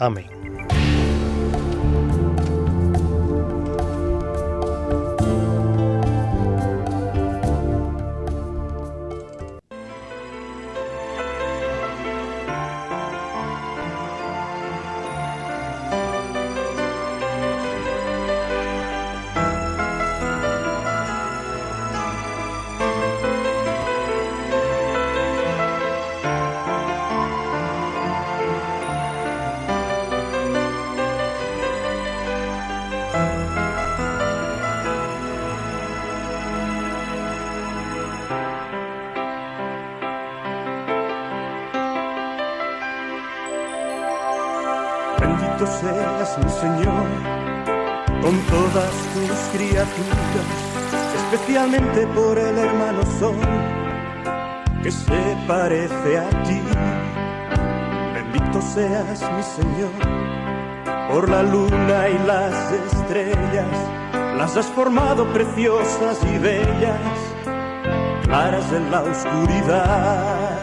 Amén. Parece a ti. Bendito seas mi Señor por la luna y las estrellas, las has formado preciosas y bellas, claras en la oscuridad.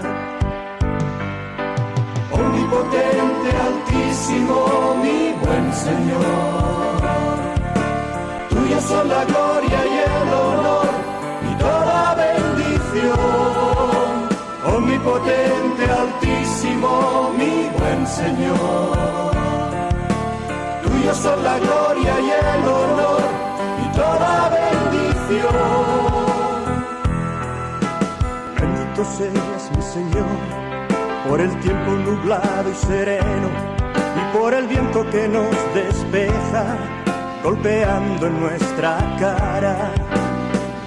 Omnipotente, altísimo, mi buen Señor. Tuya son la gloria y Omnipotente, altísimo, mi buen Señor. Tuya son la gloria y el honor y toda bendición. Bendito seas mi Señor por el tiempo nublado y sereno y por el viento que nos despeja, golpeando en nuestra cara.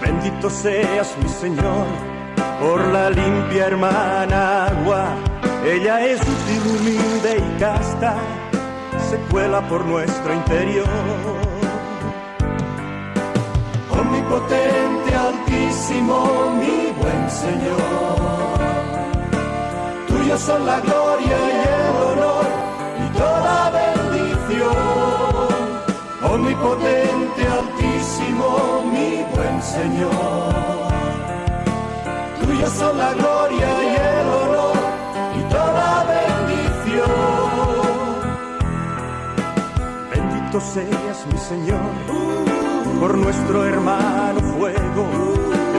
Bendito seas mi Señor por la limpia hermana agua, ella es útil, humilde y casta, se cuela por nuestro interior. Omnipotente, altísimo, mi buen Señor son la gloria y el honor y toda bendición. Omnipotente, altísimo, mi buen Señor. Tuya son la gloria y el honor y toda bendición. Bendito seas, mi Señor, por nuestro hermano fuego.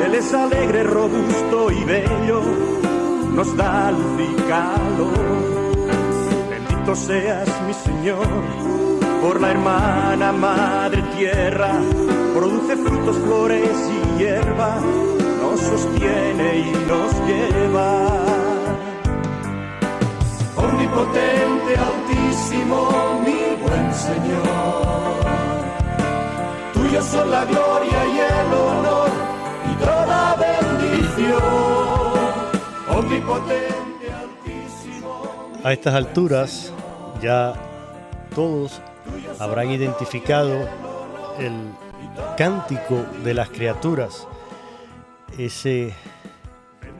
Él es alegre, robusto y bello nos da luz y calor. Bendito seas mi Señor, por la hermana Madre Tierra, produce frutos, flores y hierba, nos sostiene y nos lleva. Omnipotente, altísimo, mi buen Señor, tuyo son la gloria y el honor y toda bendición. A estas alturas ya todos habrán identificado el cántico de las criaturas, ese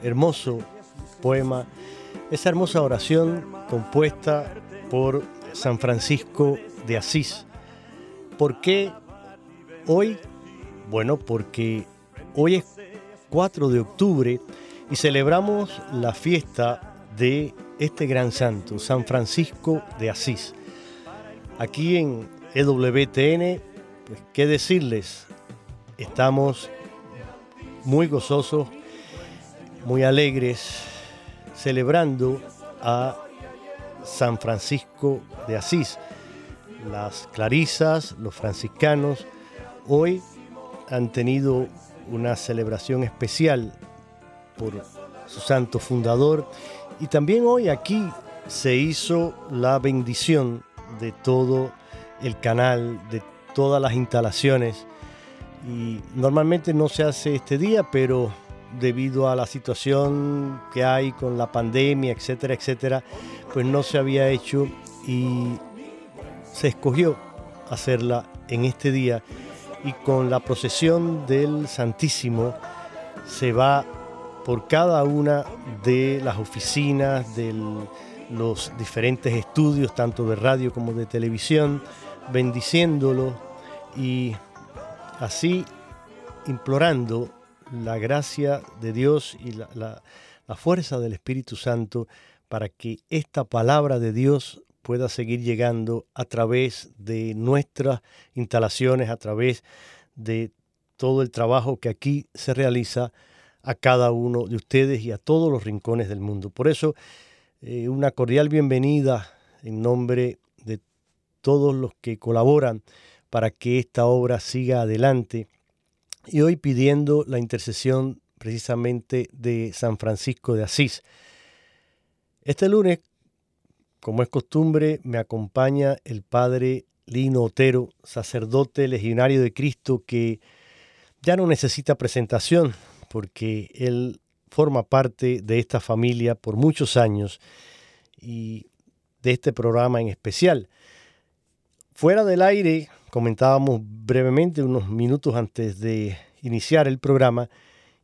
hermoso poema, esa hermosa oración compuesta por San Francisco de Asís. ¿Por qué hoy? Bueno, porque hoy es 4 de octubre y celebramos la fiesta de este gran santo, San Francisco de Asís. Aquí en EWTN, pues qué decirles, estamos muy gozosos, muy alegres, celebrando a San Francisco de Asís. Las clarisas, los franciscanos, hoy han tenido una celebración especial por su santo fundador y también hoy aquí se hizo la bendición de todo el canal, de todas las instalaciones y normalmente no se hace este día, pero debido a la situación que hay con la pandemia, etcétera, etcétera, pues no se había hecho y se escogió hacerla en este día. Y con la procesión del Santísimo se va por cada una de las oficinas de los diferentes estudios, tanto de radio como de televisión, bendiciéndolo y así implorando la gracia de Dios y la, fuerza del Espíritu Santo para que esta palabra de Dios pueda seguir llegando a través de nuestras instalaciones, a través de todo el trabajo que aquí se realiza a cada uno de ustedes y a todos los rincones del mundo. Por eso, eh, una cordial bienvenida en nombre de todos los que colaboran para que esta obra siga adelante y hoy pidiendo la intercesión precisamente de San Francisco de Asís. Este lunes, como es costumbre, me acompaña el padre Lino Otero, sacerdote legionario de Cristo, que ya no necesita presentación porque él forma parte de esta familia por muchos años y de este programa en especial. Fuera del aire, comentábamos brevemente unos minutos antes de iniciar el programa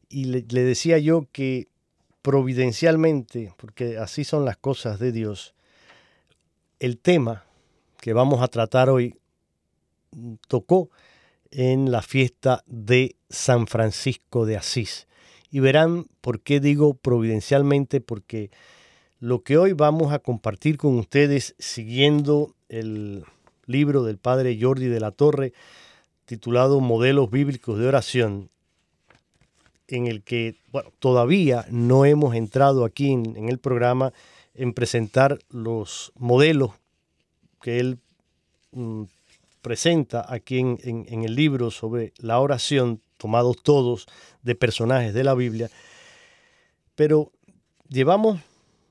y le, decía yo que providencialmente, porque así son las cosas de Dios, el tema que vamos a tratar hoy tocó en la fiesta de San Francisco de Asís. Y verán por qué digo providencialmente, porque lo que hoy vamos a compartir con ustedes siguiendo el libro del padre Jordi de la Torre titulado Modelos Bíblicos de Oración, en el que bueno, todavía no hemos entrado aquí en, el programa en presentar los modelos que él mm, presenta aquí en, en, el libro sobre la oración, tomados todos de personajes de la Biblia. Pero llevamos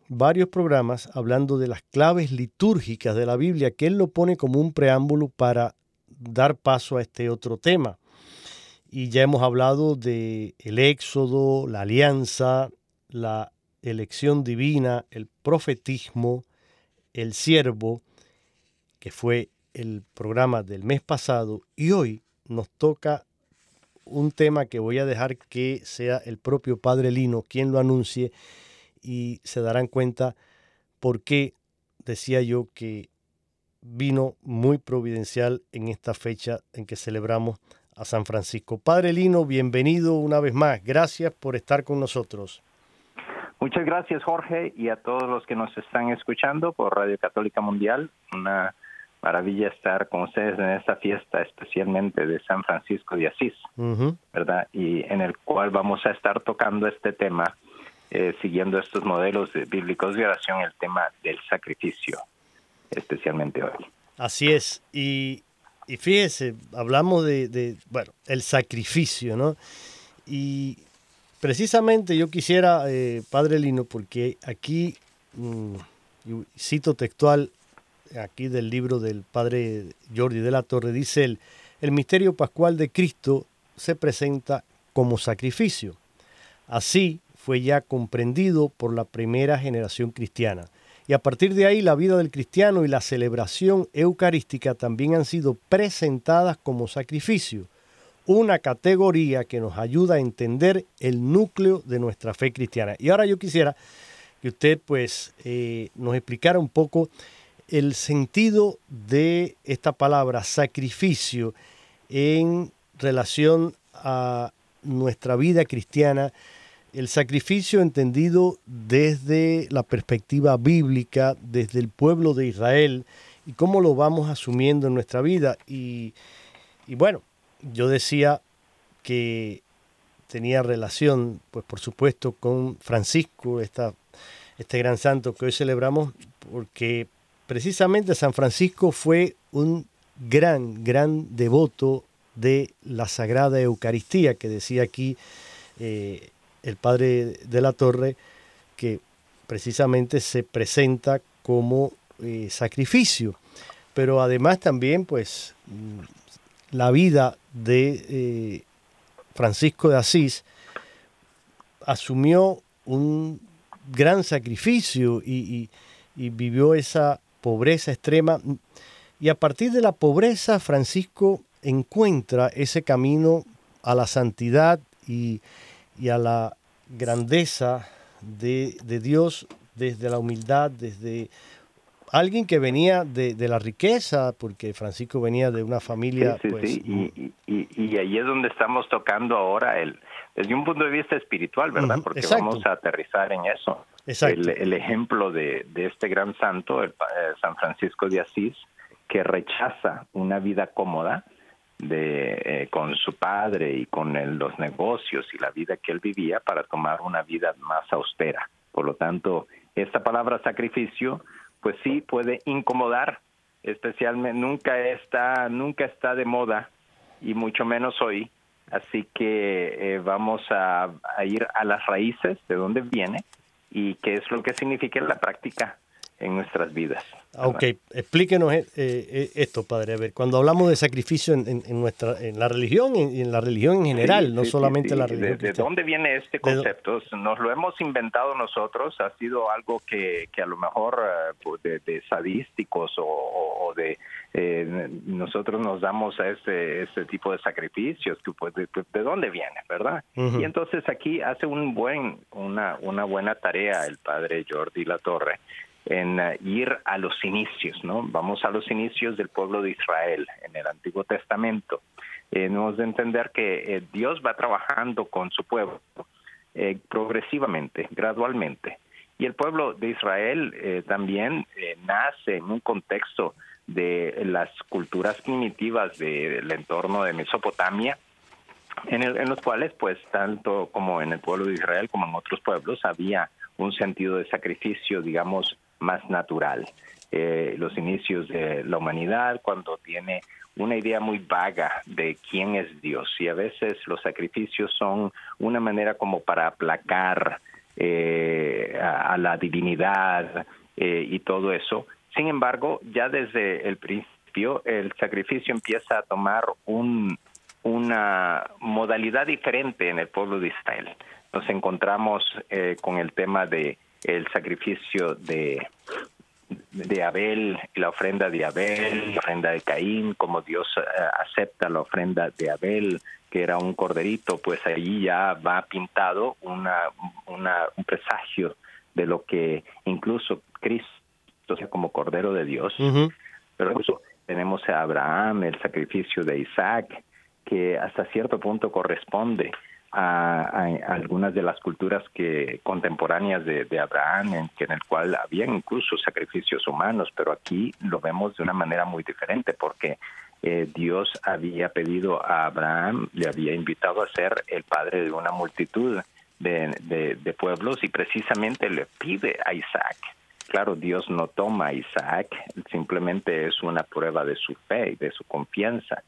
varios programas hablando de las claves litúrgicas de la Biblia, que él lo pone como un preámbulo para dar paso a este otro tema. Y ya hemos hablado de el éxodo, la alianza, la elección divina, el profetismo, el siervo, que fue el programa del mes pasado, y hoy nos toca un tema que voy a dejar que sea el propio Padre Lino quien lo anuncie, y se darán cuenta por qué decía yo que vino muy providencial en esta fecha en que celebramos a San Francisco. Padre Lino, bienvenido una vez más. Gracias por estar con nosotros. Muchas gracias Jorge y a todos los que nos están escuchando por Radio Católica Mundial. Una maravilla estar con ustedes en esta fiesta, especialmente de San Francisco de Asís, ¿verdad? Y en el cual vamos a estar tocando este tema eh, siguiendo estos modelos bíblicos de oración, el tema del sacrificio, especialmente hoy. Así es, y, fíjese, hablamos de, bueno, el sacrificio, ¿no? Y precisamente yo quisiera, eh, Padre Lino, porque aquí, mm, cito textual, aquí del libro del Padre Jordi de la Torre, dice él, el misterio pascual de Cristo se presenta como sacrificio. Así, fue ya comprendido por la primera generación cristiana. Y a partir de ahí la vida del cristiano y la celebración eucarística también han sido presentadas como sacrificio, una categoría que nos ayuda a entender el núcleo de nuestra fe cristiana. Y ahora yo quisiera que usted pues eh, nos explicara un poco el sentido de esta palabra sacrificio en relación a nuestra vida cristiana, el sacrificio entendido desde la perspectiva bíblica, desde el pueblo de Israel, y cómo lo vamos asumiendo en nuestra vida. Y, bueno, yo decía que tenía relación, pues por supuesto, con Francisco, esta, este gran santo que hoy celebramos, porque precisamente San Francisco fue un gran, gran devoto de la Sagrada Eucaristía, que decía aquí eh, el Padre de la Torre, que precisamente se presenta como eh, sacrificio. Pero además también, pues, mm, la vida de eh, Francisco de Asís asumió un gran sacrificio y vivió esa pobreza extrema. Y a partir de la pobreza, Francisco encuentra ese camino a la santidad y, a la grandeza de, Dios desde la humildad, desde alguien que venía de, la riqueza, porque Francisco venía de una familia... Sí, pues, Y, y, ahí es donde estamos tocando ahora el, desde un punto de vista espiritual, ¿verdad? porque vamos a aterrizar en eso. El, el, ejemplo de, de, este gran santo, el, eh, San Francisco de Asís, que rechaza una vida cómoda de, eh, con su padre y con los negocios y la vida que él vivía para tomar una vida más austera. Por lo tanto, esta palabra sacrificio, pues sí puede incomodar, especialmente nunca está, nunca está de moda y mucho menos hoy. Así que eh, vamos a, a ir a las raíces de dónde viene y qué es lo que significa la práctica en nuestras vidas. Ok, explíquenos eh, eh, esto, padre. A ver, cuando hablamos de sacrificio en, nuestra, en la religión y en la religión en general, no solamente en la religión. ¿De, dónde viene este concepto? Nos lo hemos inventado nosotros, ha sido algo que, que a lo mejor eh, pues, de, sadísticos o, de nosotros nos damos a ese, ese tipo de sacrificios, que, pues, de, dónde viene, ¿verdad? Y entonces aquí hace un buen, una, una buena tarea el padre Jordi Latorre en eh, ir a los inicios, ¿no? Vamos a los inicios del pueblo de Israel en el Antiguo Testamento. Eh, de entender que eh, Dios va trabajando con su pueblo eh, progresivamente, gradualmente. Y el pueblo de Israel también nace en un contexto de las culturas primitivas del entorno de Mesopotamia, en, en, los cuales, pues, tanto como en el pueblo de Israel como en otros pueblos, había un sentido de sacrificio, digamos, más natural. Eh, los inicios de la humanidad, cuando tiene una idea muy vaga de quién es Dios y a veces los sacrificios son una manera como para aplacar eh, a, la divinidad eh, y todo eso. Sin embargo, ya desde el principio el sacrificio empieza a tomar un, una modalidad diferente en el pueblo de Israel. Nos encontramos con el tema de el sacrificio de, de Abel, la ofrenda de Abel, la ofrenda de Caín, como Dios eh, acepta la ofrenda de Abel, que era un corderito, pues allí ya va pintado una, un presagio de lo que incluso Cristo sea como cordero de Dios. Pero incluso tenemos a Abraham, el sacrificio de Isaac, que hasta cierto punto corresponde a, algunas de las culturas que contemporáneas de, Abraham, en, que en el cual había incluso sacrificios humanos, pero aquí lo vemos de una manera muy diferente, porque eh, Dios había pedido a Abraham, le había invitado a ser el padre de una multitud de, de pueblos y precisamente le pide a Isaac. Claro, Dios no toma a Isaac, simplemente es una prueba de su fe y de su confianza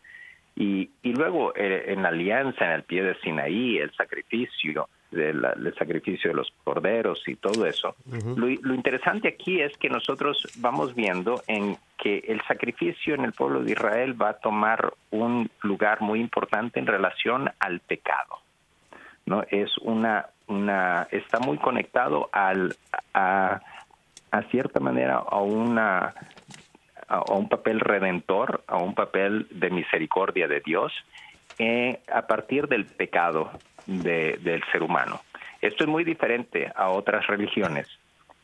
y, y luego eh, en la alianza, en el pie de Sinaí, el sacrificio, del, sacrificio de los corderos y todo eso. lo, lo, interesante aquí es que nosotros vamos viendo en que el sacrificio en el pueblo de Israel va a tomar un lugar muy importante en relación al pecado. ¿no? Es una, una, está muy conectado al, a, a cierta manera a una a, un papel redentor, a un papel de misericordia de Dios eh, a partir del pecado del ser humano. Esto es muy diferente a otras religiones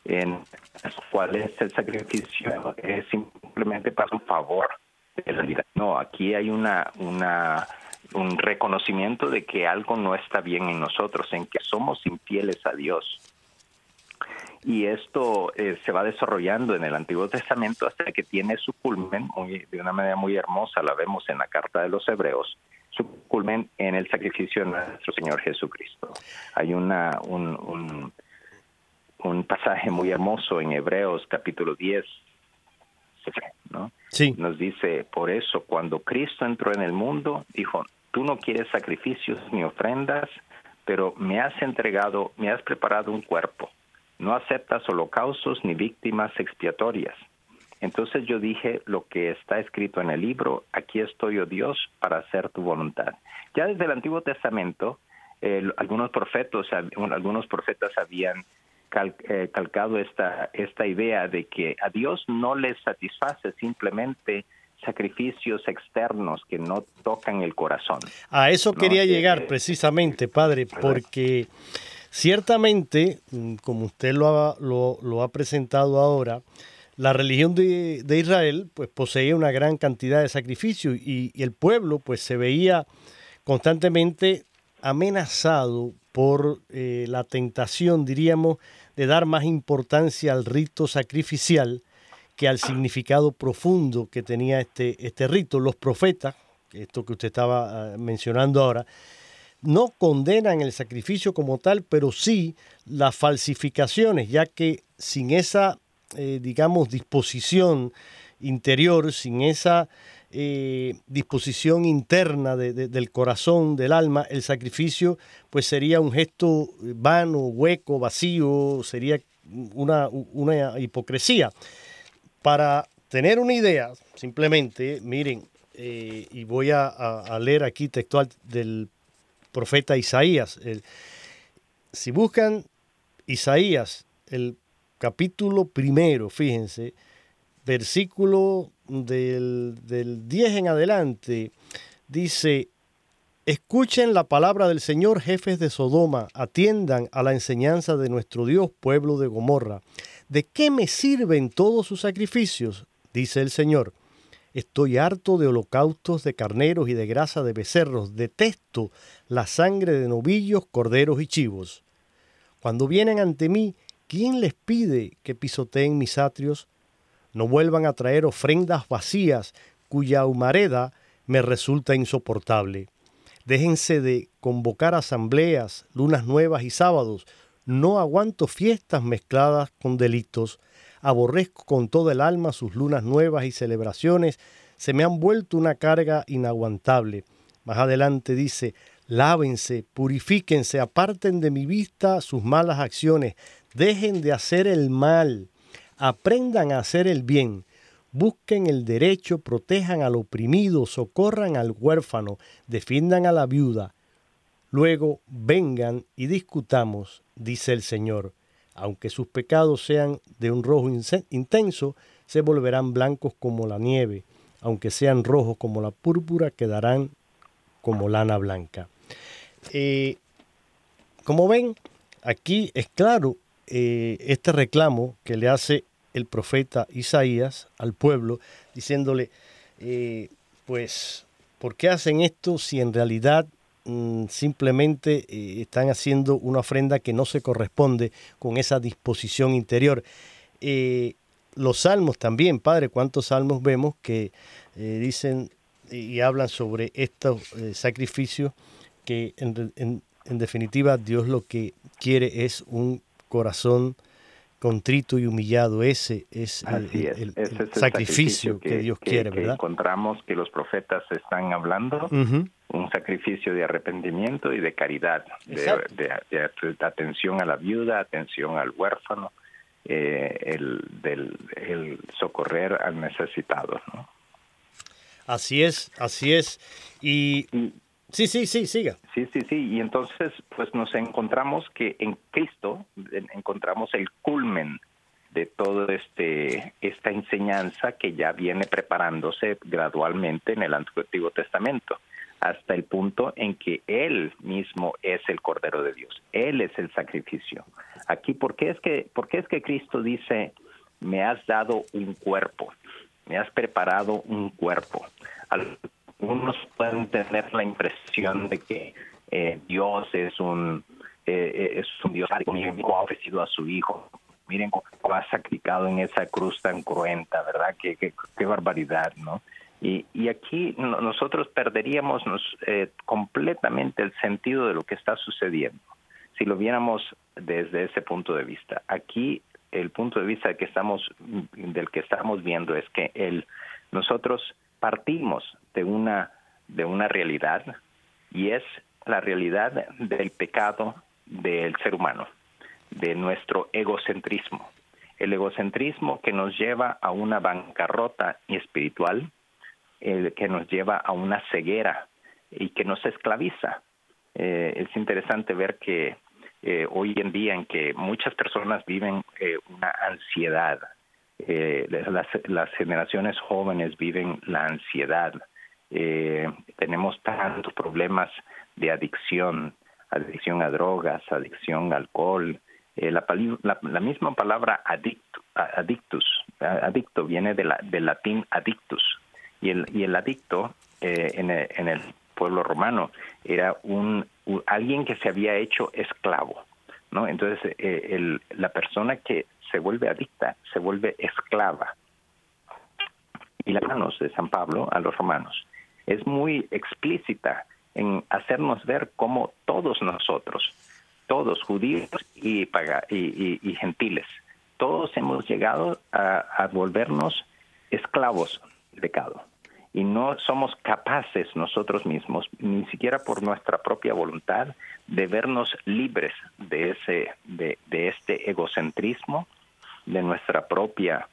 en las cuales el sacrificio es simplemente para un favor de la vida. No, aquí hay una, un reconocimiento de que algo no está bien en nosotros, en que somos infieles a Dios. Y esto eh, se va desarrollando en el Antiguo Testamento hasta que tiene su culmen de una manera muy hermosa, la vemos en la carta de los Hebreos, su culmen en el sacrificio de nuestro Señor Jesucristo. Hay una, un, un, un pasaje muy hermoso en Hebreos capítulo 10, ¿no? Sí. Nos dice, por eso cuando Cristo entró en el mundo, dijo, tú no quieres sacrificios ni ofrendas, pero me has entregado, me has preparado un cuerpo. No aceptas holocaustos ni víctimas expiatorias. Entonces yo dije lo que está escrito en el libro, aquí estoy, oh Dios, para hacer tu voluntad. Ya desde el Antiguo Testamento, algunos profetas, algunos profetas habían eh, calcado esta, esta idea de que a Dios no le satisface simplemente sacrificios externos que no tocan el corazón. A eso quería llegar precisamente, Padre, porque ciertamente, mm, como usted lo ha, lo, ha presentado ahora, la religión de, Israel pues poseía una gran cantidad de sacrificios y, el pueblo pues se veía constantemente amenazado por eh, la tentación, diríamos, de dar más importancia al rito sacrificial que al significado profundo que tenía este, este rito. Los profetas, esto que usted estaba ah, mencionando ahora, no condenan el sacrificio como tal, pero sí las falsificaciones, ya que sin esa, eh, digamos, disposición interior, sin esa eh, disposición interna del corazón, del alma, el sacrificio pues sería un gesto vano, hueco, vacío, sería una, una hipocresía. Para tener una idea, simplemente, miren, eh, y voy a, leer aquí textual del profeta Isaías. si buscan Isaías, el capítulo primero, fíjense, versículo del, del 10 en adelante, dice, Escuchen la palabra del Señor, jefes de Sodoma, atiendan a la enseñanza de nuestro Dios, pueblo de Gomorra. ¿De qué me sirven todos sus sacrificios? dice el Señor. Estoy harto de holocaustos de carneros y de grasa de becerros. Detesto la sangre de novillos, corderos y chivos. Cuando vienen ante mí, ¿quién les pide que pisoteen mis atrios? No vuelvan a traer ofrendas vacías cuya humareda me resulta insoportable. Déjense de convocar asambleas, lunas nuevas y sábados. No aguanto fiestas mezcladas con delitos. Aborrezco con todo el alma sus lunas nuevas y celebraciones. Se me han vuelto una carga inaguantable. Más adelante dice, lávense, purifíquense, aparten de mi vista sus malas acciones, dejen de hacer el mal aprendan a hacer el bien, busquen el derecho, protejan al oprimido, socorran al huérfano, defiendan a la viuda. Luego vengan y discutamos, dice el Señor. Aunque sus pecados sean de un rojo intenso, se volverán blancos como la nieve. Aunque sean rojos como la púrpura, quedarán como lana blanca. Eh, como ven, aquí es claro eh, este reclamo que le hace el profeta Isaías al pueblo, diciéndole, eh, pues, ¿por qué hacen esto si en realidad mm, simplemente eh, están haciendo una ofrenda que no se corresponde con esa disposición interior? los salmos también, Padre, ¿cuántos salmos vemos que dicen y hablan sobre estos sacrificios que en definitiva Dios lo que quiere es un corazón contrito y humillado. Ese es el, sacrificio, que, Dios quiere, ¿verdad? encontramos que los profetas están hablando, un sacrificio de arrepentimiento y de caridad, de, atención a la viuda, atención al huérfano, eh, el, del, el socorrer al necesitado. Así es, así es. Y Sí, sí, sí, siga. Sí, sí, sí. Y entonces, pues nos encontramos que en Cristo encontramos el culmen de todo este esta enseñanza que ya viene preparándose gradualmente en el Antiguo Testamento hasta el punto en que él mismo es el Cordero de Dios, él es el sacrificio. Aquí, ¿por qué es que, por es que Cristo dice, me has dado un cuerpo, me has preparado un cuerpo? Algunos pueden tener la impresión de que eh, Dios es un, eh, es un Dios ha ofrecido a su Hijo. Miren cómo ha sacrificado en esa cruz tan cruenta, ¿verdad? Qué, barbaridad, ¿no? Y, y aquí nosotros perderíamos eh, completamente el sentido de lo que está sucediendo si lo viéramos desde ese punto de vista. Aquí el punto de vista que estamos, del que estamos viendo es que el, nosotros partimos de una, de una realidad y es la realidad del pecado del ser humano, de nuestro egocentrismo. El egocentrismo que nos lleva a una bancarrota espiritual, el que nos lleva a una ceguera y que nos esclaviza. Eh, es interesante ver que eh, hoy en día en que muchas personas viven eh, una ansiedad. Las, generaciones jóvenes viven la ansiedad. Tenemos tantos problemas de adicción, adicción a drogas, adicción al alcohol. La, la, misma palabra adicto, adictus, adicto viene de la, del latín adictus. Y el, y el adicto en en el pueblo romano era un, alguien que se había hecho esclavo, ¿no? Entonces, eh, el, la persona que se vuelve adicta se vuelve esclava. Y las manos de San Pablo a los romanos es muy explícita en hacernos ver cómo todos nosotros, todos judíos y, y, y, gentiles, todos hemos llegado a, a volvernos esclavos del pecado y no somos capaces nosotros mismos, ni siquiera por nuestra propia voluntad, de vernos libres de ese, de, este egocentrismo, de nuestra propia,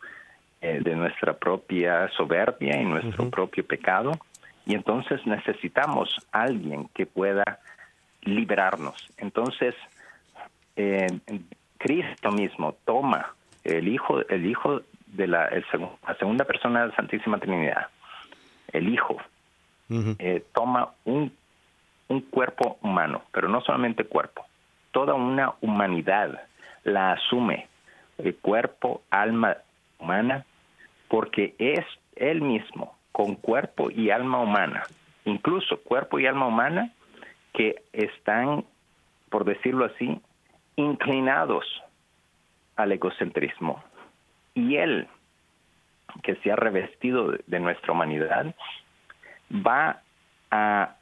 eh, de nuestra propia soberbia y nuestro propio pecado. Y entonces necesitamos alguien que pueda liberarnos. Entonces, eh, Cristo mismo toma el hijo, el hijo de la, la segunda persona de la Santísima Trinidad, el Hijo, eh, toma un, un cuerpo humano, pero no solamente cuerpo, toda una humanidad la asume, el cuerpo, alma humana, porque es él mismo, con cuerpo y alma humana, incluso cuerpo y alma humana, que están, por decirlo así, inclinados al egocentrismo. Y él que se ha revestido de nuestra humanidad, va a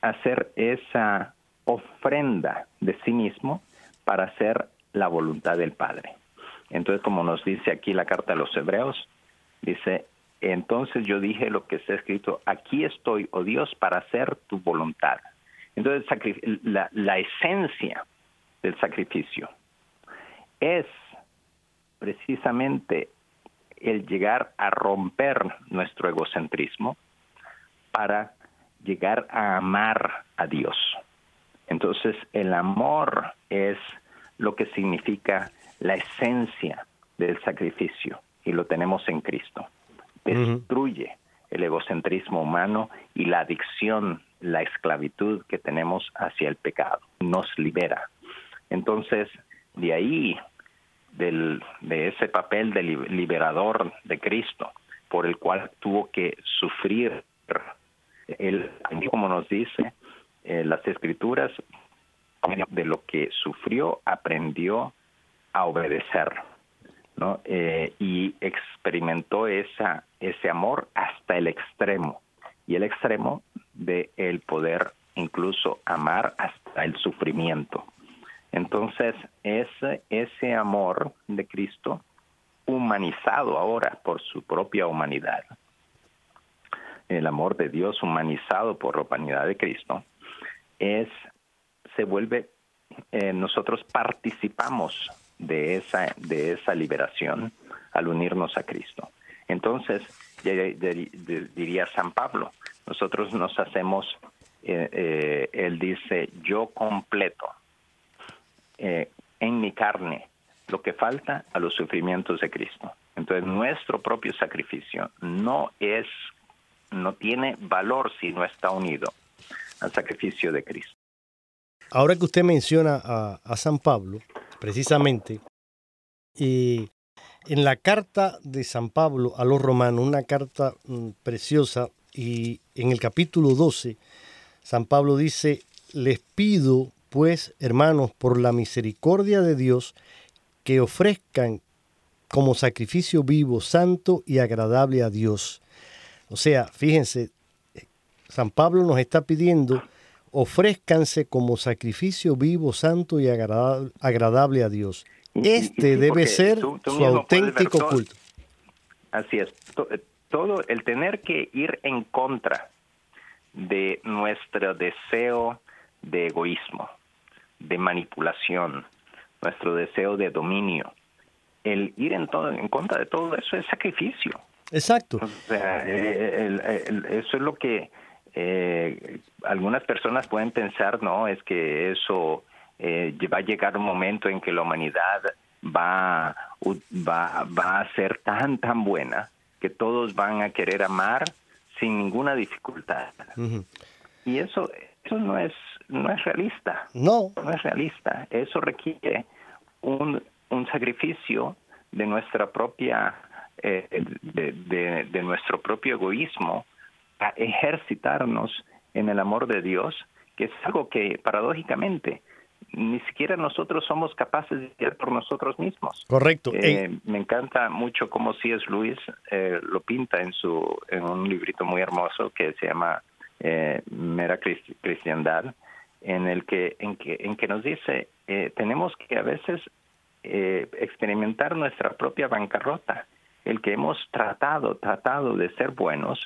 hacer esa ofrenda de sí mismo para hacer la voluntad del Padre. Entonces, como nos dice aquí la carta a los hebreos, dice, entonces yo dije lo que está escrito, aquí estoy, oh Dios, para hacer tu voluntad. Entonces, la, la esencia del sacrificio es precisamente el llegar a romper nuestro egocentrismo para llegar a amar a Dios. Entonces el amor es lo que significa la esencia del sacrificio y lo tenemos en Cristo. Destruye el egocentrismo humano y la adicción, la esclavitud que tenemos hacia el pecado. Nos libera. Entonces, de ahí del, de ese papel de liberador de Cristo, por el cual tuvo que sufrir. Él, como nos dice eh, las escrituras, de lo que sufrió, aprendió a obedecer, Eh, y experimentó ese amor hasta el extremo, y el extremo de el poder incluso amar hasta el sufrimiento. Entonces, ese, ese amor de Cristo, humanizado ahora por su propia humanidad, el amor de Dios humanizado por la humanidad de Cristo, es, se vuelve, eh, nosotros participamos de esa, de esa liberación al unirnos a Cristo. Entonces, diría San Pablo, nosotros nos hacemos, eh, eh, él dice, yo completo, eh, en mi carne lo que falta a los sufrimientos de Cristo. Entonces nuestro propio sacrificio no es, no tiene valor si no está unido al sacrificio de Cristo. Ahora que usted menciona a, San Pablo, precisamente, y en la carta de San Pablo a los romanos, una carta mm, preciosa, y en el capítulo 12, San Pablo dice, les pido pues, hermanos, por la misericordia de Dios, que ofrezcan como sacrificio vivo, santo y agradable a Dios. O sea, fíjense, San Pablo nos está pidiendo, ofrézcanse como sacrificio vivo, santo y agradable a Dios. Este debe ser su auténtico culto. Así es. Eh, todo el tener que ir en contra de nuestro deseo de egoísmo, de manipulación, nuestro deseo de dominio, el ir en, todo, en contra de todo eso es sacrificio. Exacto. Eso es lo que eh, algunas personas pueden pensar, no, es que eso eh, va a llegar un momento en que la humanidad va, va, va a ser tan, tan buena que todos van a querer amar sin ninguna dificultad. Y eso, eso no es, no es realista. No. No es realista. Eso requiere un, un sacrificio de nuestra propia, eh, de, de, de nuestro propio egoísmo a ejercitarnos en el amor de Dios, que es algo que paradójicamente ni siquiera nosotros somos capaces de hacer por nosotros mismos. Correcto. Eh, me encanta mucho cómo C.S. Luis eh, lo pinta en su en un librito muy hermoso que se llama eh, Mera Cristiandad, en el que en que en que nos dice tenemos que a veces experimentar nuestra propia bancarrota, el que hemos tratado tratado de ser buenos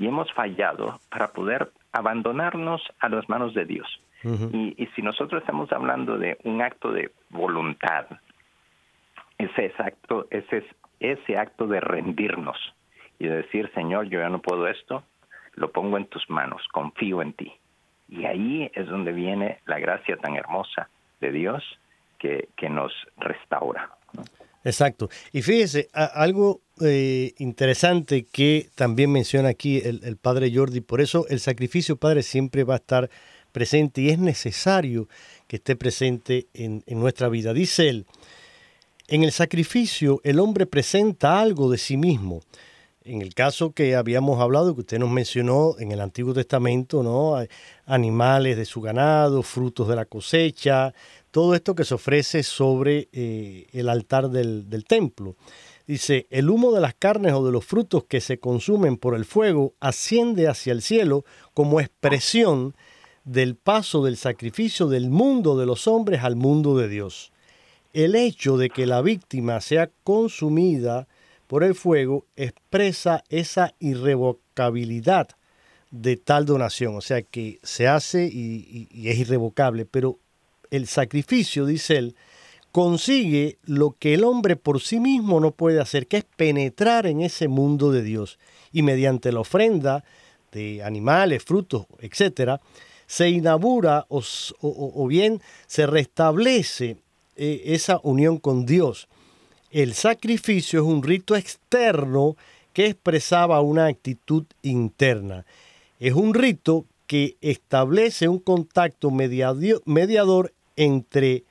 y hemos fallado para poder abandonarnos a las manos de Dios y, si nosotros estamos hablando de un acto de voluntad, ese acto, ese, ese acto de rendirnos y de decir, Señor, yo ya no puedo esto, lo pongo en tus manos, confío en ti. Y ahí es donde viene la gracia tan hermosa de Dios que, que nos restaura. Exacto. Y fíjese, algo eh, interesante que también menciona aquí el, padre Jordi, por eso el sacrificio, padre, siempre va a estar presente y es necesario que esté presente en, nuestra vida. Dice él, en el sacrificio el hombre presenta algo de sí mismo. En el caso que habíamos hablado, que usted nos mencionó en el Antiguo Testamento, ¿no? Animales de su ganado, frutos de la cosecha, todo esto que se ofrece sobre eh, el altar del templo. Dice, el humo de las carnes o de los frutos que se consumen por el fuego asciende hacia el cielo como expresión del paso del sacrificio del mundo de los hombres al mundo de Dios. El hecho de que la víctima sea consumida por el fuego expresa esa irrevocabilidad de tal donación, o sea que se hace y, es irrevocable, pero el sacrificio, dice él, consigue lo que el hombre por sí mismo no puede hacer, que es penetrar en ese mundo de Dios. Y mediante la ofrenda de animales, frutos, etcétera, se inaugura o, bien se restablece eh, esa unión con Dios. El sacrificio es un rito externo que expresaba una actitud interna. Es un rito que establece un contacto mediador entre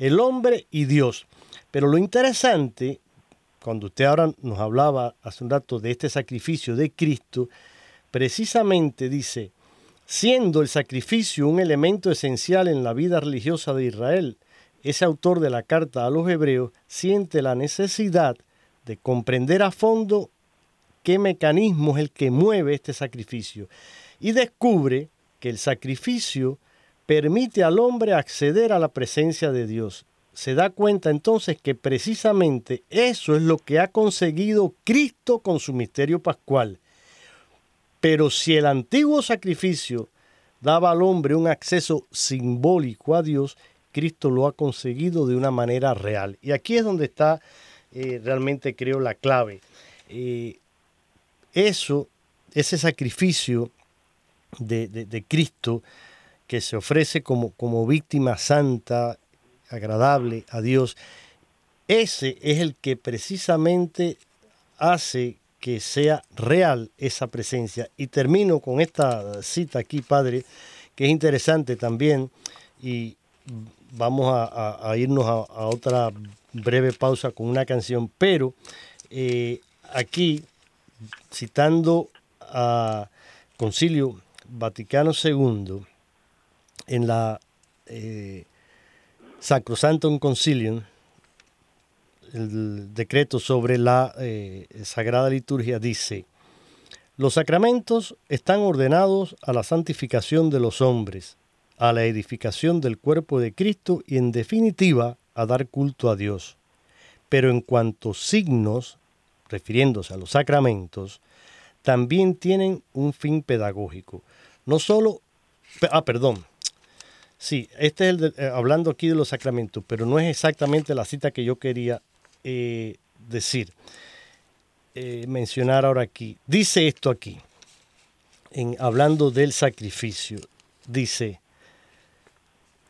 el hombre y Dios. Pero lo interesante, cuando usted ahora nos hablaba hace un rato de este sacrificio de Cristo, precisamente dice, siendo el sacrificio un elemento esencial en la vida religiosa de Israel. Ese autor de la carta a los hebreos siente la necesidad de comprender a fondo qué mecanismo es el que mueve este sacrificio y descubre que el sacrificio permite al hombre acceder a la presencia de Dios. Se da cuenta entonces que precisamente eso es lo que ha conseguido Cristo con su misterio pascual pero si el antiguo sacrificio daba al hombre un acceso simbólico a Dios, Cristo lo ha conseguido de una manera real. Y aquí es donde está eh, realmente, creo, la clave. Eh, eso, ese sacrificio de, Cristo que se ofrece como, como víctima santa, agradable a Dios, ese es el que precisamente hace que sea real esa presencia. Y termino con esta cita aquí, Padre, que es interesante también y vamos a, irnos a, otra breve pausa con una canción, pero eh, aquí, citando a Concilio Vaticano II, en la eh, Sacrosantum Concilium, el decreto sobre la eh, Sagrada Liturgia dice, los sacramentos están ordenados a la santificación de los hombres, a la edificación del cuerpo de Cristo y en definitiva a dar culto a Dios. Pero en cuanto signos, refiriéndose a los sacramentos, también tienen un fin pedagógico. No solo, ah, perdón, sí, este es el eh, hablando aquí de los sacramentos, pero no es exactamente la cita que yo quería eh, decir, eh, mencionar ahora aquí. Dice esto aquí, en, hablando del sacrificio, dice,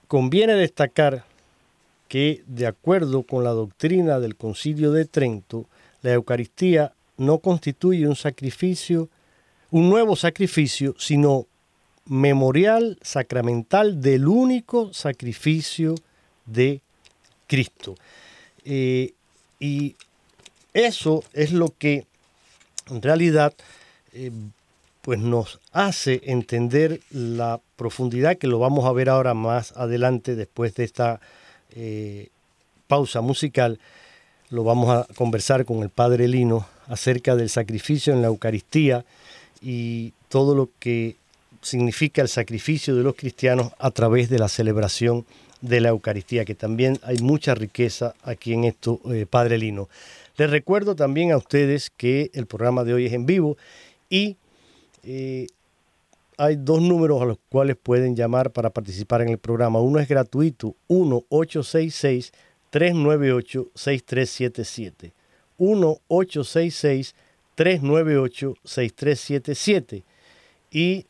conviene destacar que de acuerdo con la doctrina del Concilio de Trento, la Eucaristía no constituye un sacrificio, un nuevo sacrificio, sino memorial sacramental del único sacrificio de Cristo. Eh, y eso es lo que en realidad eh, pues nos hace entender la profundidad que lo vamos a ver ahora más adelante después de esta eh, pausa musical. Lo vamos a conversar con el Padre Lino acerca del sacrificio en la Eucaristía y todo lo que significa el sacrificio de los cristianos a través de la celebración de la Eucaristía, que también hay mucha riqueza aquí en esto, eh, Padre Lino. Les recuerdo también a ustedes que el programa de hoy es en vivo y eh, hay dos números a los cuales pueden llamar para participar en el programa. Uno es gratuito, 1-866-398-6377. 1-866-398-6377. Y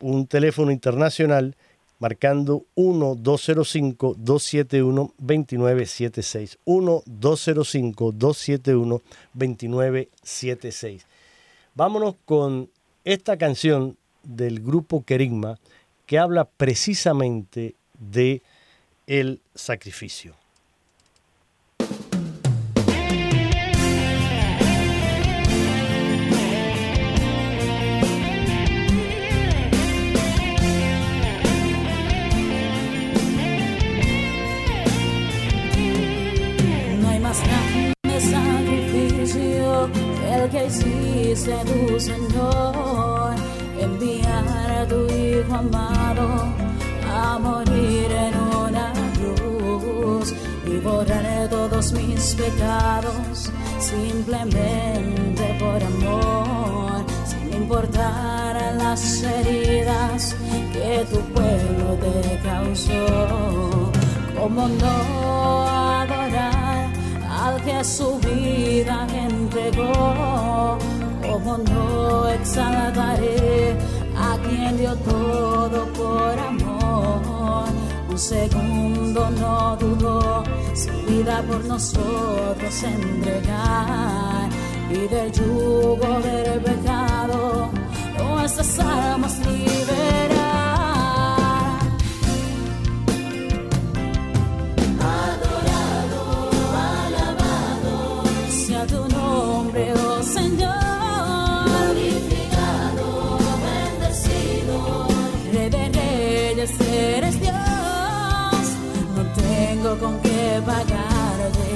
un teléfono internacional marcando 1-205-271-2976. 1-205-271-2976. Vámonos con esta canción del grupo Kerigma que habla precisamente de el sacrificio. Señor, enviar a tu Hijo amado a morir en una cruz y borrar todos mis pecados simplemente por amor, sin importar las heridas que tu pueblo te causó. ¿Cómo no adorar al que su vida entregó. Como no exaltaré a quien dio todo por amor. Un segundo no dudó su vida por nosotros entregar. Y del yugo del pecado nuestras almas liberar. Con qué pagarte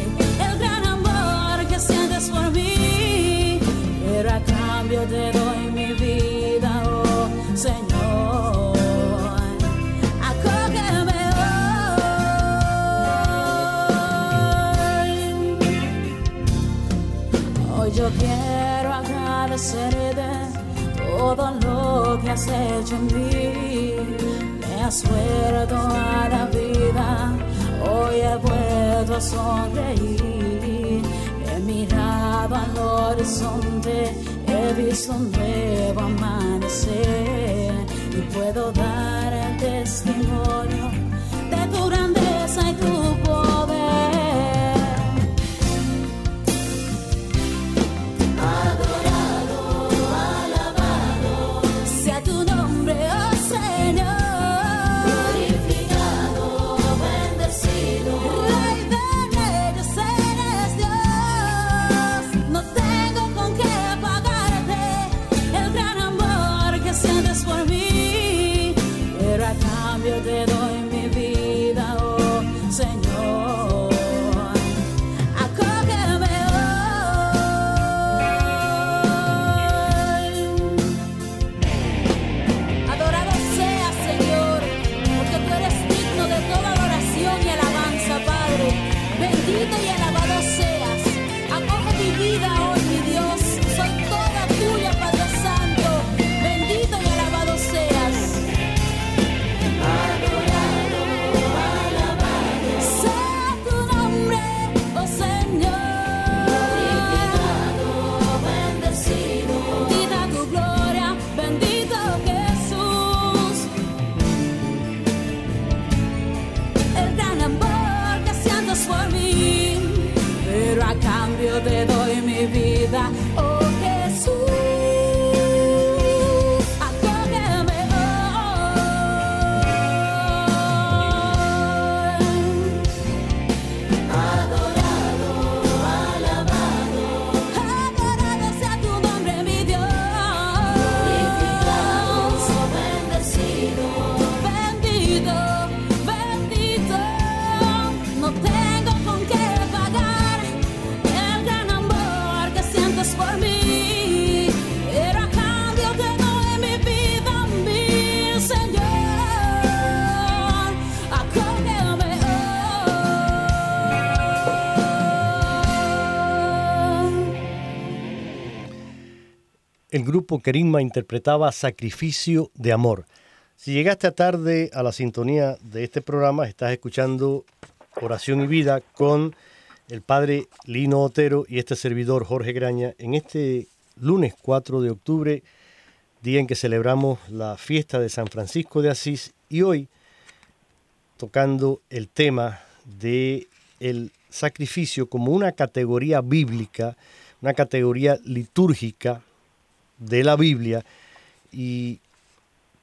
el gran amor que sientes por mí, pero a cambio te doy mi vida, oh Señor. Acógeme hoy. Hoy yo quiero agradecerte todo lo que has hecho en mí has vuelto a la vida, hoy he vuelto a sonreír. He mirado al horizonte, he visto un nuevo amanecer y puedo dar el testimonio grupo interpretaba Sacrificio de Amor. Si llegaste a tarde a la sintonía de este programa, estás escuchando Oración y Vida con el padre Lino Otero y este servidor Jorge Graña en este lunes 4 de octubre, día en que celebramos la fiesta de San Francisco de Asís y hoy tocando el tema de el sacrificio como una categoría bíblica, una categoría litúrgica de la Biblia y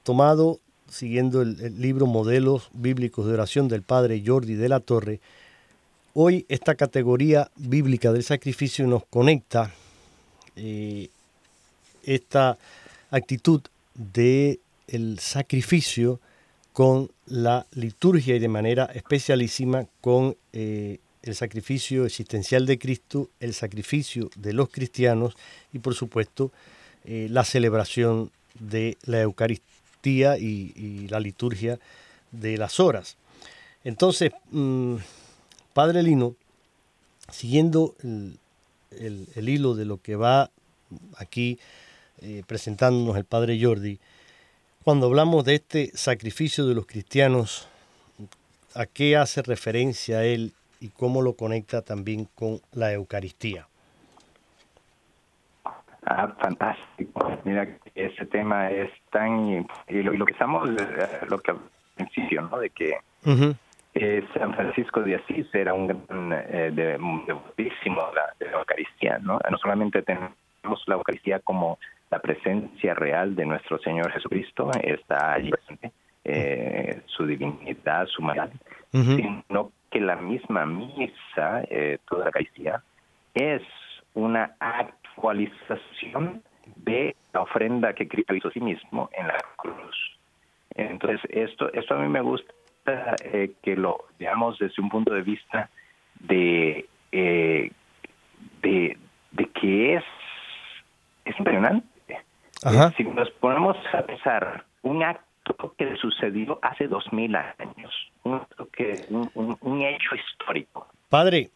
tomado siguiendo el, libro Modelos Bíblicos de Oración del Padre Jordi de la Torre, hoy esta categoría bíblica del sacrificio nos conecta eh, esta actitud de el sacrificio con la liturgia y de manera especialísima con eh, el sacrificio existencial de Cristo, el sacrificio de los cristianos y por supuesto eh, la celebración de la Eucaristía y, la liturgia de las horas. Entonces, mm, Padre Lino, siguiendo el, hilo de lo que va aquí eh, presentándonos el Padre Jordi, cuando hablamos de este sacrificio de los cristianos, ¿a qué hace referencia él y cómo lo conecta también con la Eucaristía? Ah, fantástico. Mira, ese tema es tan... Y lo, que estamos, eh, lo que al principio, ¿no? De que eh, San Francisco de Asís era un gran eh, de, devotísimo de la, Eucaristía, ¿no? No solamente tenemos la Eucaristía como la presencia real de nuestro Señor Jesucristo, está allí presente, eh, su divinidad, su humanidad, sino que la misma misa, toda la Eucaristía, es una acto actualización de la ofrenda que Cristo hizo a sí mismo en la cruz. Entonces, esto, esto a mí me gusta eh, que lo veamos desde un punto de vista de, eh, de, que es, es impresionante. Si nos ponemos a pensar un acto que sucedió hace dos mil años, un, que, un, hecho histórico. Padre,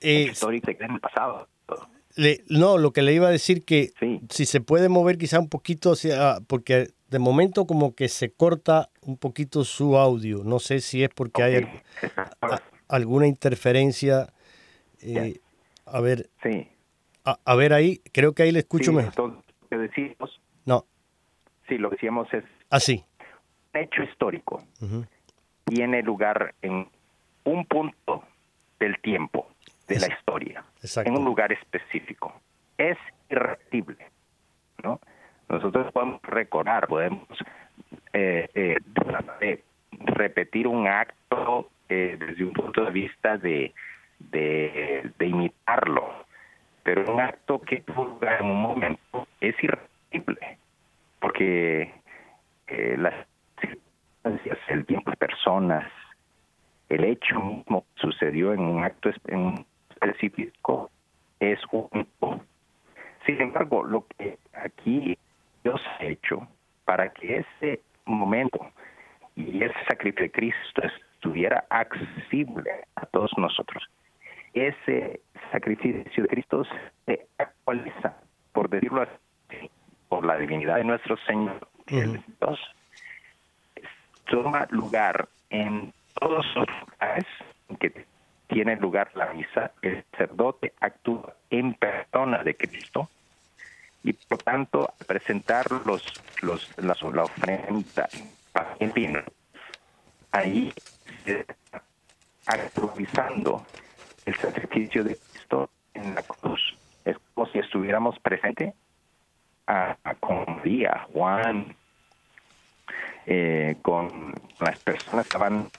eh, histórico en el pasado no, lo que le iba a decir que si se puede mover quizá un poquito, porque de momento como que se corta un poquito su audio. No sé si es porque hay alguna interferencia. Eh, a ver. Sí. A, ver ahí, creo que ahí le escucho mejor. Lo que decimos. No. Sí, lo que decíamos es. Así. Un hecho histórico tiene lugar en un punto del tiempo de la historia, en un lugar específico. Es irrepetible, ¿no? Nosotros podemos recordar, podemos eh, eh, repetir un acto eh, desde un punto de vista de, de, imitarlo, pero un acto que tuvo lugar en un momento es irrepetible, porque las circunstancias, el tiempo de personas, el hecho mismo sucedió en un acto en específico es único. Sin embargo, lo que aquí Dios ha hecho para que ese momento y ese sacrificio de Cristo estuviera accesible a todos nosotros, ese sacrificio de Cristo se actualiza, por decirlo así, por la divinidad de nuestro Señor, Dios, toma lugar en todos los lugares en que tiene lugar la misa, el sacerdote actúa en persona de Cristo y por tanto al presentar los, los, la, la ofrenda en vino, ahí se está actualizando el sacrificio de Cristo en la cruz. Es como si estuviéramos presentes a, con María, Juan, eh, con las personas que estaban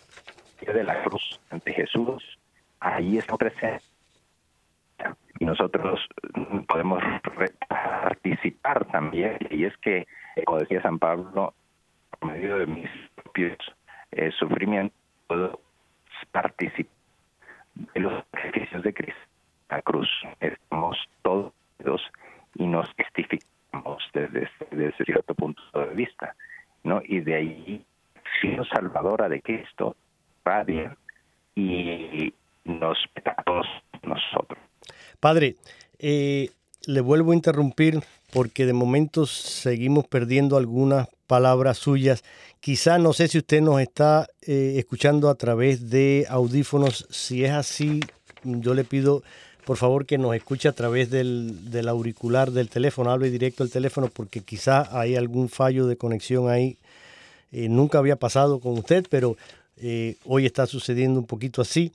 de la cruz ante Jesús, ahí está presente. Y nosotros podemos participar también, y es que, como decía San Pablo, por medio de mis propios eh, sufrimientos, puedo participar de los sacrificios de Cristo. La cruz, estamos todos y nos testificamos desde, desde cierto punto de vista, ¿no? Y de ahí, si salvadora de Cristo, radia y nos a todos nosotros. Padre, eh, le vuelvo a interrumpir porque de momento seguimos perdiendo algunas palabras suyas. Quizá no sé si usted nos está eh, escuchando a través de audífonos. Si es así, yo le pido por favor que nos escuche a través del, del auricular del teléfono, hable directo al teléfono porque quizá hay algún fallo de conexión ahí. Eh, nunca había pasado con usted, pero eh, hoy está sucediendo un poquito así.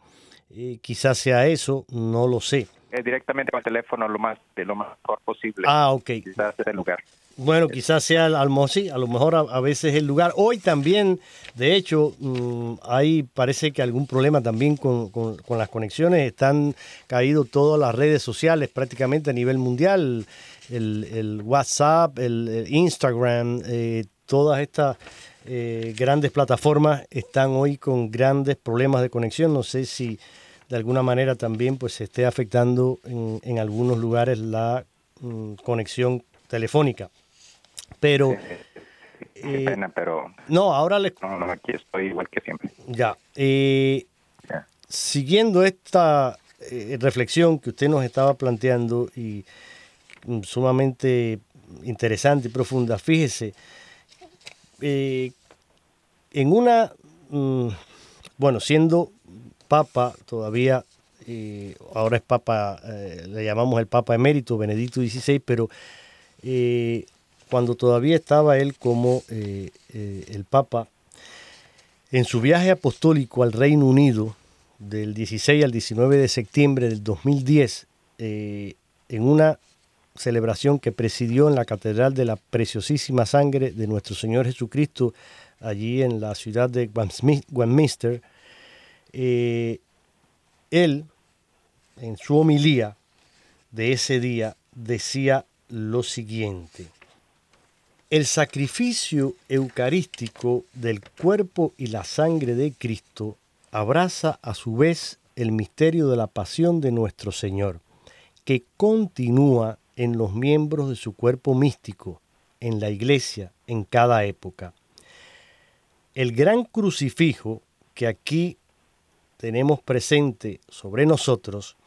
Quizás sea eso, no lo sé. directamente con el teléfono lo más de lo mejor posible. Ah, ok. Quizás el lugar. Bueno, quizás sea el almocí, a lo mejor a, veces el lugar. Hoy también, de hecho, mm, hay parece que algún problema también con, las conexiones. Están caído todas las redes sociales prácticamente a nivel mundial. El, WhatsApp, el, Instagram, eh, todas estas eh, grandes plataformas están hoy con grandes problemas de conexión. No sé si de alguna manera también pues se esté afectando en, algunos lugares la mm, conexión telefónica. Pero... Qué eh, pena, pero... No, ahora le... No, no, aquí estoy igual que siempre. Ya. Eh, siguiendo esta eh, reflexión que usted nos estaba planteando y mm, sumamente interesante y profunda, fíjese, en una, mm, bueno, siendo papa todavía, ahora es papa, le llamamos el papa emérito, Benedicto XVI, pero cuando todavía estaba él como eh, eh, el Papa, en su viaje apostólico al Reino Unido del 16 al 19 de septiembre del 2010, eh, en una celebración que presidió en la Catedral de la Preciosísima Sangre de nuestro Señor Jesucristo, allí en la ciudad de Westminster, él, en su homilía de ese día, decía lo siguiente. El sacrificio eucarístico del cuerpo y la sangre de Cristo abraza a su vez el misterio de la pasión de nuestro Señor, que continúa en los miembros de su cuerpo místico, en la iglesia, en cada época. El gran crucifijo que aquí tenemos presente sobre nosotros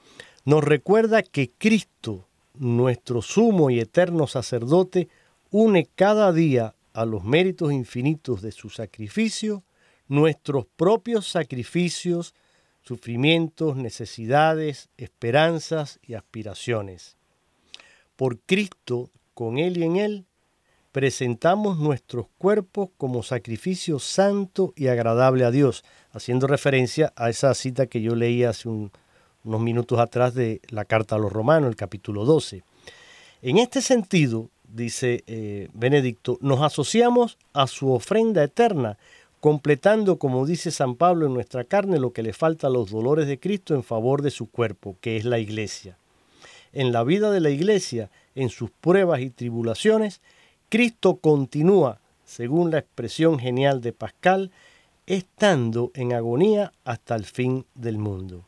nos recuerda que Cristo, nuestro sumo y eterno sacerdote, une cada día a los méritos infinitos de su sacrificio nuestros propios sacrificios, sufrimientos, necesidades, esperanzas y aspiraciones. Por Cristo, con Él y en Él, presentamos nuestros cuerpos como sacrificio santo y agradable a Dios, haciendo referencia a esa cita que yo leí hace unos minutos atrás de la carta a los romanos, el capítulo 12. En este sentido, dice eh, Benedicto, nos asociamos a su ofrenda eterna, completando, como dice San Pablo, en nuestra carne lo que le falta a los dolores de Cristo en favor de su cuerpo, que es la iglesia. En la vida de la iglesia, en sus pruebas y tribulaciones, Cristo continúa, según la expresión genial de Pascal, estando en agonía hasta el fin del mundo.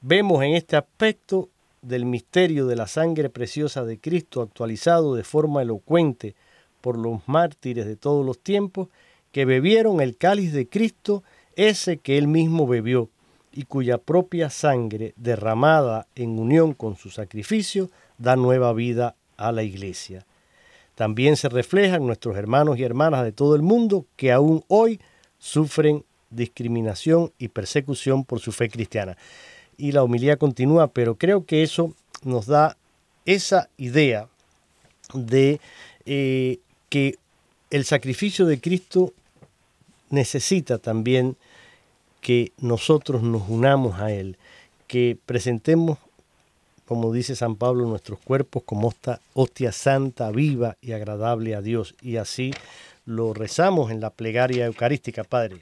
Vemos en este aspecto del misterio de la sangre preciosa de Cristo actualizado de forma elocuente por los mártires de todos los tiempos, que bebieron el cáliz de Cristo, ese que él mismo bebió, y cuya propia sangre, derramada en unión con su sacrificio, da nueva vida a la iglesia. También se reflejan nuestros hermanos y hermanas de todo el mundo que aún hoy sufren discriminación y persecución por su fe cristiana. Y la homilía continúa, pero creo que eso nos da esa idea de eh, que el sacrificio de Cristo necesita también que nosotros nos unamos a Él, que presentemos, como dice San Pablo, nuestros cuerpos como esta hostia santa, viva y agradable a Dios. Y así lo rezamos en la plegaria eucarística, Padre.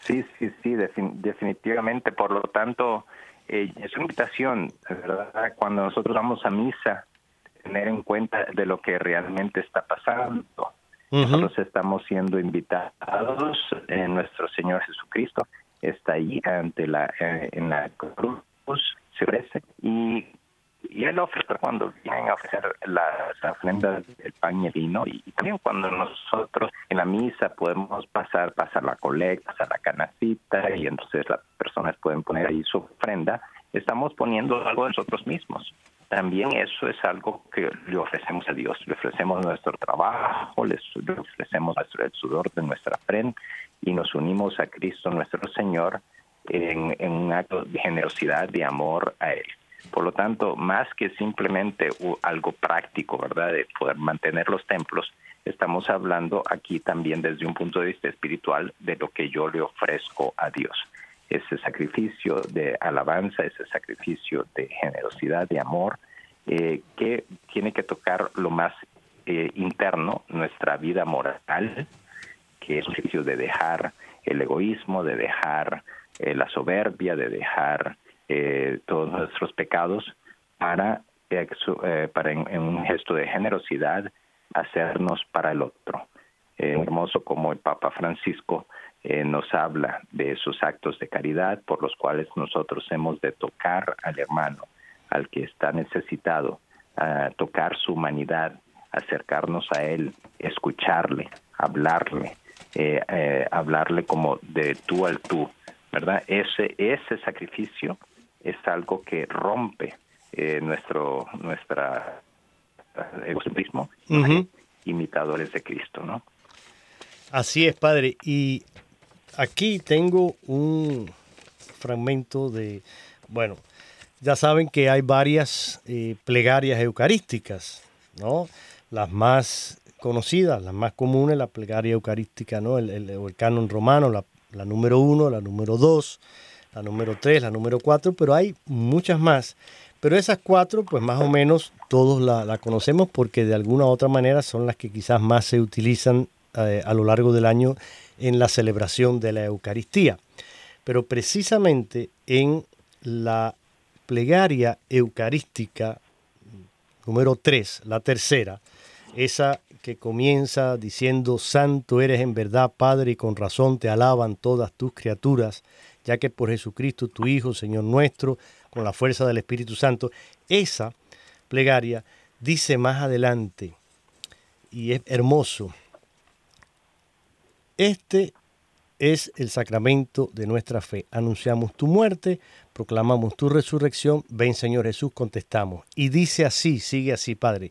Sí, sí, sí, definitivamente. Por lo tanto, eh, es una invitación, ¿verdad? Cuando nosotros vamos a misa, tener en cuenta de lo que realmente está pasando. Nosotros estamos siendo invitados, en nuestro Señor Jesucristo está ahí ante la, eh, en la cruz, se ofrece y y él ofrece cuando vienen a ofrecer las ofrendas del pan y el vino y, también cuando nosotros en la misa podemos pasar pasar la colecta, pasar la canacita y entonces las personas pueden poner ahí su ofrenda, estamos poniendo algo de nosotros mismos. También eso es algo que le ofrecemos a Dios, le ofrecemos nuestro trabajo, le ofrecemos el sudor de nuestra frente y nos unimos a Cristo nuestro Señor en, en un acto de generosidad, de amor a Él. Por lo tanto, más que simplemente algo práctico, ¿verdad?, de poder mantener los templos, estamos hablando aquí también desde un punto de vista espiritual de lo que yo le ofrezco a Dios. Ese sacrificio de alabanza, ese sacrificio de generosidad, de amor, eh, que tiene que tocar lo más eh, interno, nuestra vida moral, que es un sacrificio de dejar el egoísmo, de dejar eh, la soberbia, de dejar eh, todos nuestros pecados para, eh, para en, un gesto de generosidad hacernos para el otro. Eh, hermoso como el Papa Francisco nos habla de esos actos de caridad por los cuales nosotros hemos de tocar al hermano, al que está necesitado, tocar su humanidad, acercarnos a él, escucharle, hablarle, hablarle como de tú al tú, ¿verdad? Ese, ese sacrificio es algo que rompe eh, nuestro nuestra eh, imitadores de Cristo, ¿no? Así es, padre. Y aquí tengo un fragmento de, bueno, ya saben que hay varias eh, plegarias eucarísticas, ¿no? Las más conocidas, las más comunes, la plegaria eucarística, ¿no? El, el, canon romano, la, la número uno, la número dos, la número 3, la número 4, pero hay muchas más. Pero esas cuatro, pues más o menos todos la, conocemos porque de alguna u otra manera son las que quizás más se utilizan eh, a lo largo del año en la celebración de la Eucaristía. Pero precisamente en la plegaria eucarística número 3, la tercera, esa que comienza diciendo, Santo eres en verdad, Padre, y con razón te alaban todas tus criaturas, ya que por Jesucristo, tu Hijo, Señor nuestro, con la fuerza del Espíritu Santo, esa plegaria dice más adelante, y es hermoso, este es el sacramento de nuestra fe. Anunciamos tu muerte, proclamamos tu resurrección, ven Señor Jesús, contestamos. Y dice así, sigue así, Padre.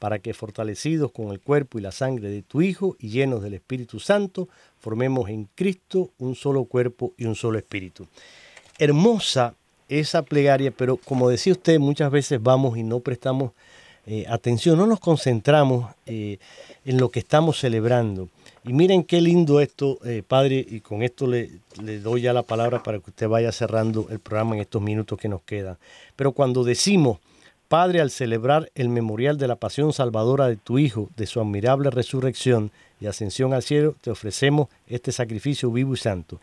para que fortalecidos con el cuerpo y la sangre de tu Hijo y llenos del Espíritu Santo, formemos en Cristo un solo cuerpo y un solo espíritu. Hermosa esa plegaria, pero como decía usted, muchas veces vamos y no prestamos eh, atención, no nos concentramos eh, en lo que estamos celebrando. Y miren qué lindo esto, eh, Padre, y con esto le, le doy ya la palabra para que usted vaya cerrando el programa en estos minutos que nos quedan. Pero cuando decimos Padre, al celebrar el memorial de la pasión salvadora de tu Hijo, de su admirable resurrección y ascensión al cielo, te ofrecemos este sacrificio vivo y santo.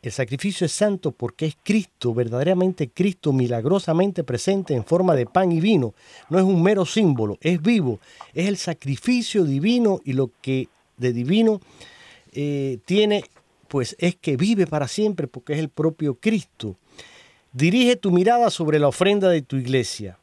El sacrificio es santo porque es Cristo, verdaderamente Cristo, milagrosamente presente en forma de pan y vino. No es un mero símbolo, es vivo, es el sacrificio divino y lo que de divino eh, tiene, pues es que vive para siempre porque es el propio Cristo. Dirige tu mirada sobre la ofrenda de tu iglesia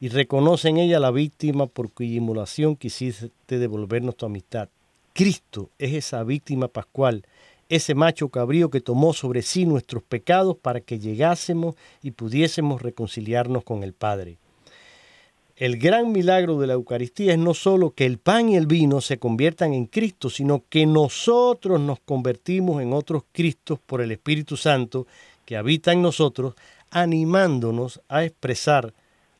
y reconoce en ella la víctima por cuya inmolación quisiste devolvernos tu amistad. Cristo es esa víctima pascual ese macho cabrío que tomó sobre sí nuestros pecados para que llegásemos y pudiésemos reconciliarnos con el Padre. El gran milagro de la Eucaristía es no solo que el pan y el vino se conviertan en Cristo, sino que nosotros nos convertimos en otros Cristos por el Espíritu Santo que habita en nosotros, animándonos a expresar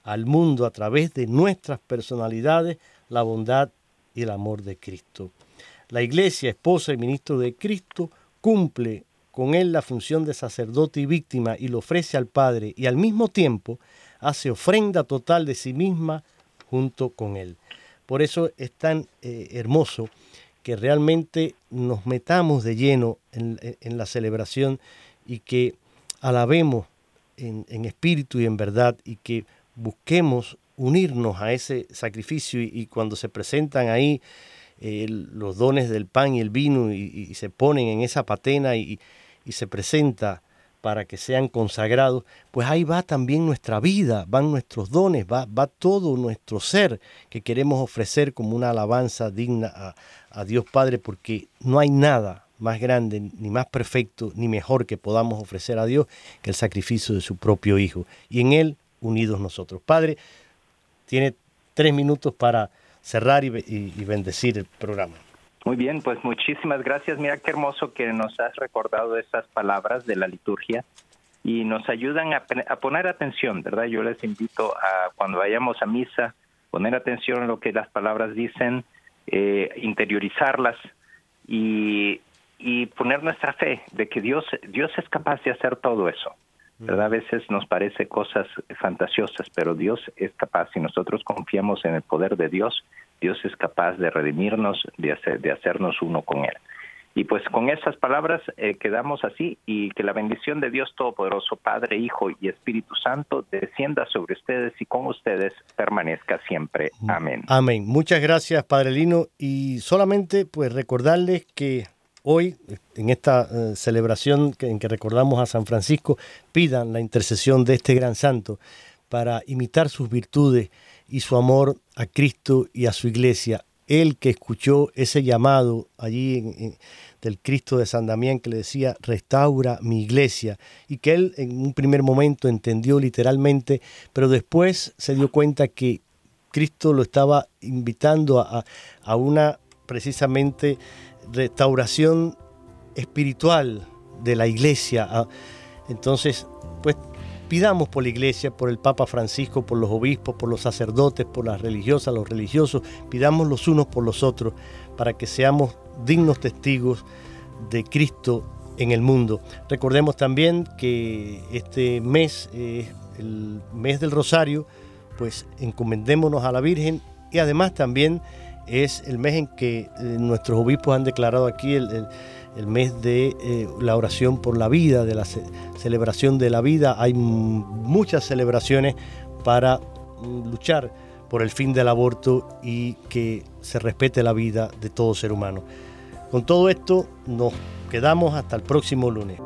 al mundo a través de nuestras personalidades la bondad y el amor de Cristo. La Iglesia, esposa y ministro de Cristo, cumple con él la función de sacerdote y víctima y lo ofrece al Padre y al mismo tiempo hace ofrenda total de sí misma junto con él. Por eso es tan eh, hermoso que realmente nos metamos de lleno en, la celebración y que alabemos en, espíritu y en verdad y que busquemos unirnos a ese sacrificio y cuando se presentan ahí eh, los dones del pan y el vino y, se ponen en esa patena y, se presenta para que sean consagrados, pues ahí va también nuestra vida, van nuestros dones, va, va todo nuestro ser que queremos ofrecer como una alabanza digna a, a Dios Padre, porque no hay nada más grande, ni más perfecto, ni mejor que podamos ofrecer a Dios que el sacrificio de su propio Hijo. Y en Él unidos nosotros. Padre, tiene tres minutos para cerrar y, bendecir el programa. Muy bien, pues muchísimas gracias. Mira qué hermoso que nos has recordado esas palabras de la liturgia y nos ayudan a, poner atención, ¿verdad? Yo les invito a cuando vayamos a misa, poner atención a lo que las palabras dicen, eh, interiorizarlas y, y poner nuestra fe de que Dios, Dios es capaz de hacer todo eso. ¿Verdad? A veces nos parece cosas fantasiosas, pero Dios es capaz, si nosotros confiamos en el poder de Dios, Dios es capaz de redimirnos, de, hacer, de hacernos uno con Él. Y pues con esas palabras eh, quedamos así y que la bendición de Dios Todopoderoso, Padre, Hijo y Espíritu Santo descienda sobre ustedes y con ustedes permanezca siempre. Amén. Amén. Muchas gracias, Padre Lino. Y solamente pues recordarles que hoy, en esta eh, celebración en que recordamos a San Francisco, pidan la intercesión de este gran santo para imitar sus virtudes y su amor a Cristo y a su iglesia. Él que escuchó ese llamado allí del Cristo de San Damián que le decía, restaura mi iglesia, y que él en un primer momento entendió literalmente, pero después se dio cuenta que Cristo lo estaba invitando a, a una precisamente restauración espiritual de la iglesia. Ah, entonces, pues pidamos por la iglesia, por el Papa Francisco, por los obispos, por los sacerdotes, por las religiosas, los religiosos, pidamos los unos por los otros para que seamos dignos testigos de Cristo en el mundo. Recordemos también que este mes es el mes del Rosario, pues encomendémonos a la Virgen y además también es el mes en que eh, nuestros obispos han declarado aquí el, mes de eh, la oración por la vida, de la celebración de la vida. Hay muchas celebraciones para mm, luchar por el fin del aborto y que se respete la vida de todo ser humano. Con todo esto nos quedamos hasta el próximo lunes.